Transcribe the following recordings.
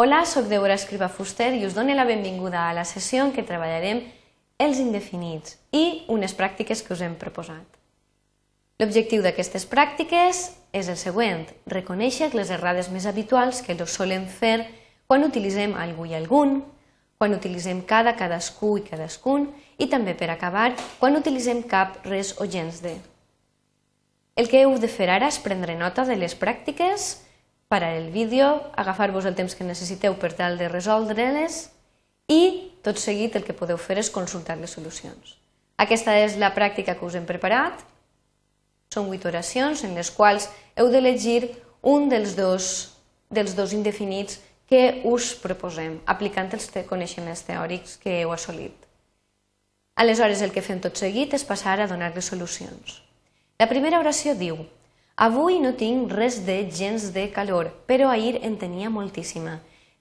Hola, sóc Deborah Escriba Fuster i us dono la benvinguda a la sessió en què treballarem els indefinits i unes pràctiques que us hem proposat. L'objectiu d'aquestes pràctiques és el següent, reconèixer les errades més habituals que els solem fer quan utilitzem algú i algun, quan utilitzem cada, cadascú i cadascun i també, per acabar, quan utilitzem cap, res o gens de. El que heu de fer ara és prendre nota de les pràctiques, parar el vídeo, agafar-vos el temps que necessiteu per tal de resoldre-les i, tot seguit, el que podeu fer és consultar les solucions. Aquesta és la pràctica que us hem preparat. Són vuit oracions en les quals heu d'elegir un dels dos, dels dos indefinits que us proposem, aplicant els coneixements teòrics que heu assolit. Aleshores, el que fem tot seguit és passar a donar-les solucions. La primera oració diu Avui no tinc res de gens de calor, però ahir en tenia moltíssima.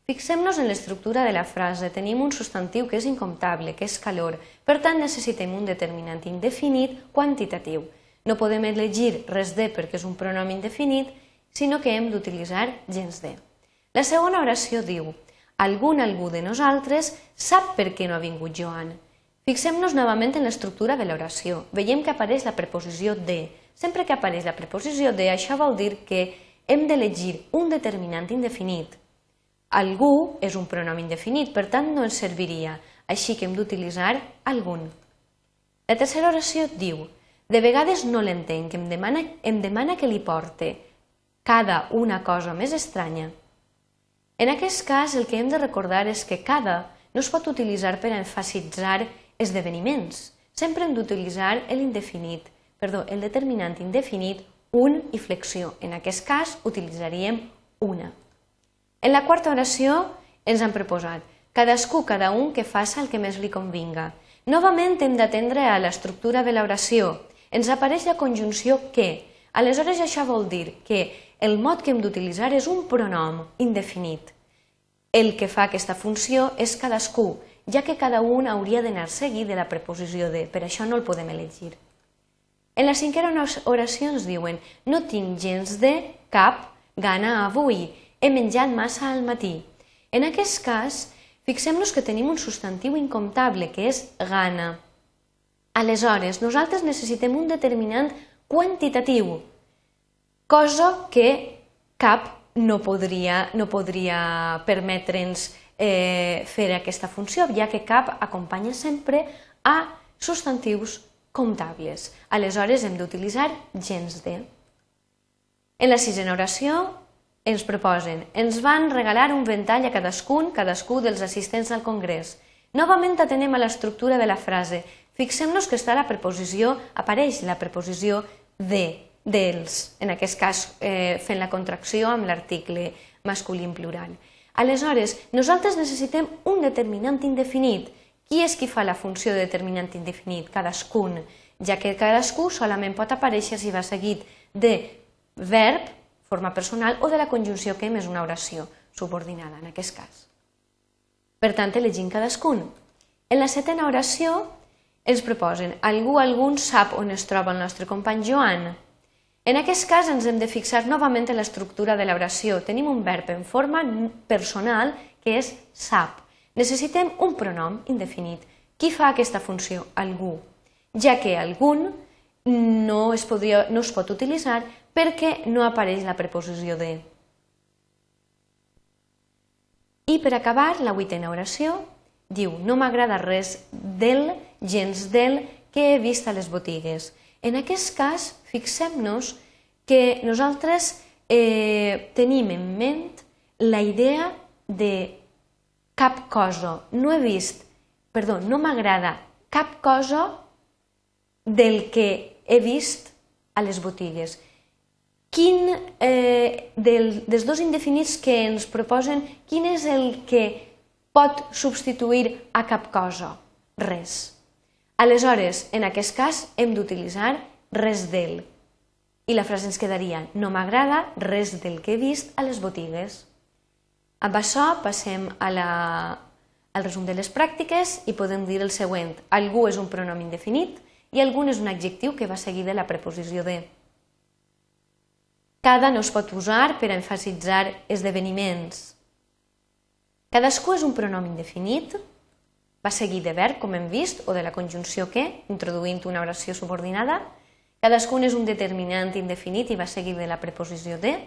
Fixem-nos en l'estructura de la frase. Tenim un substantiu que és incomptable, que és calor. Per tant, necessitem un determinant indefinit quantitatiu. No podem elegir res de perquè és un pronom indefinit, sinó que hem d'utilitzar gens de. La segona oració diu Algun algú de nosaltres sap per què no ha vingut Joan. Fixem-nos novament en l'estructura de l'oració. Veiem que apareix la preposició de, Sempre que apareix la preposició de, això vol dir que hem d'elegir un determinant indefinit. Algú és un pronom indefinit, per tant no ens serviria, així que hem d'utilitzar algun. La tercera oració diu, de vegades no l'entenc, em demana, em demana que li porte cada una cosa més estranya. En aquest cas, el que hem de recordar és que cada no es pot utilitzar per a enfasitzar esdeveniments. Sempre hem d'utilitzar l'indefinit perdó, el determinant indefinit un i flexió. En aquest cas utilitzaríem una. En la quarta oració ens han proposat cadascú, cada un que faça el que més li convinga. Novament hem d'atendre a l'estructura de l'oració. Ens apareix la conjunció que. Aleshores això vol dir que el mot que hem d'utilitzar és un pronom indefinit. El que fa aquesta funció és cadascú, ja que cada un hauria d'anar seguit de la preposició de, per això no el podem elegir. En la cinquena oració ens diuen no tinc gens de cap gana avui, he menjat massa al matí. En aquest cas, fixem-nos que tenim un substantiu incomptable, que és gana. Aleshores, nosaltres necessitem un determinant quantitatiu, cosa que cap no podria, no podria permetre'ns eh, fer aquesta funció, ja que cap acompanya sempre a substantius comptables. Aleshores hem d'utilitzar gens de. En la sisena oració ens proposen ens van regalar un ventall a cadascun, cadascú dels assistents al congrés. Novament atenem a l'estructura de la frase. Fixem-nos que està la preposició, apareix la preposició de, dels, en aquest cas eh, fent la contracció amb l'article masculí en plural. Aleshores, nosaltres necessitem un determinant indefinit qui és qui fa la funció de determinant indefinit? Cadascun, ja que cadascú solament pot aparèixer si va seguit de verb, forma personal, o de la conjunció que és una oració subordinada, en aquest cas. Per tant, elegim cadascun. En la setena oració ens proposen algú algun sap on es troba el nostre company Joan. En aquest cas ens hem de fixar novament en l'estructura de l'oració. Tenim un verb en forma personal que és sap. Necessitem un pronom indefinit. Qui fa aquesta funció? Algú. Ja que algun no es, podria, no es pot utilitzar perquè no apareix la preposició de. I per acabar, la vuitena oració diu no m'agrada res del, gens del, que he vist a les botigues. En aquest cas, fixem-nos que nosaltres eh, tenim en ment la idea de cap cosa, no he vist, perdó, no m'agrada cap cosa del que he vist a les botigues. Quin eh, del, dels dos indefinits que ens proposen, quin és el que pot substituir a cap cosa? Res. Aleshores, en aquest cas, hem d'utilitzar res del. I la frase ens quedaria, no m'agrada res del que he vist a les botigues. Amb això passem a la, al resum de les pràctiques i podem dir el següent. Algú és un pronom indefinit i algun és un adjectiu que va seguir de la preposició de. Cada no es pot usar per enfasitzar esdeveniments. Cadascú és un pronom indefinit, va seguir de verb, com hem vist, o de la conjunció que, introduint una oració subordinada. Cadascun és un determinant indefinit i va seguir de la preposició de.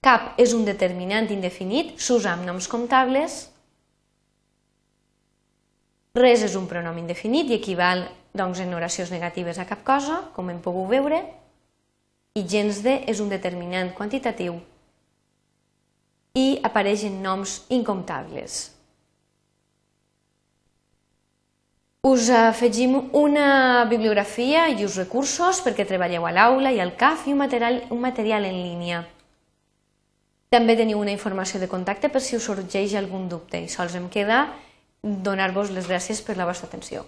Cap és un determinant indefinit, s'usa amb noms comptables. Res és un pronom indefinit i equival doncs, en oracions negatives a cap cosa, com hem pogut veure. I gens de és un determinant quantitatiu i apareixen noms incomptables. Us afegim una bibliografia i uns recursos perquè treballeu a l'aula i al CAF i un material, un material en línia. També teniu una informació de contacte per si us sorgeix algun dubte i sols em queda donar-vos les gràcies per la vostra atenció.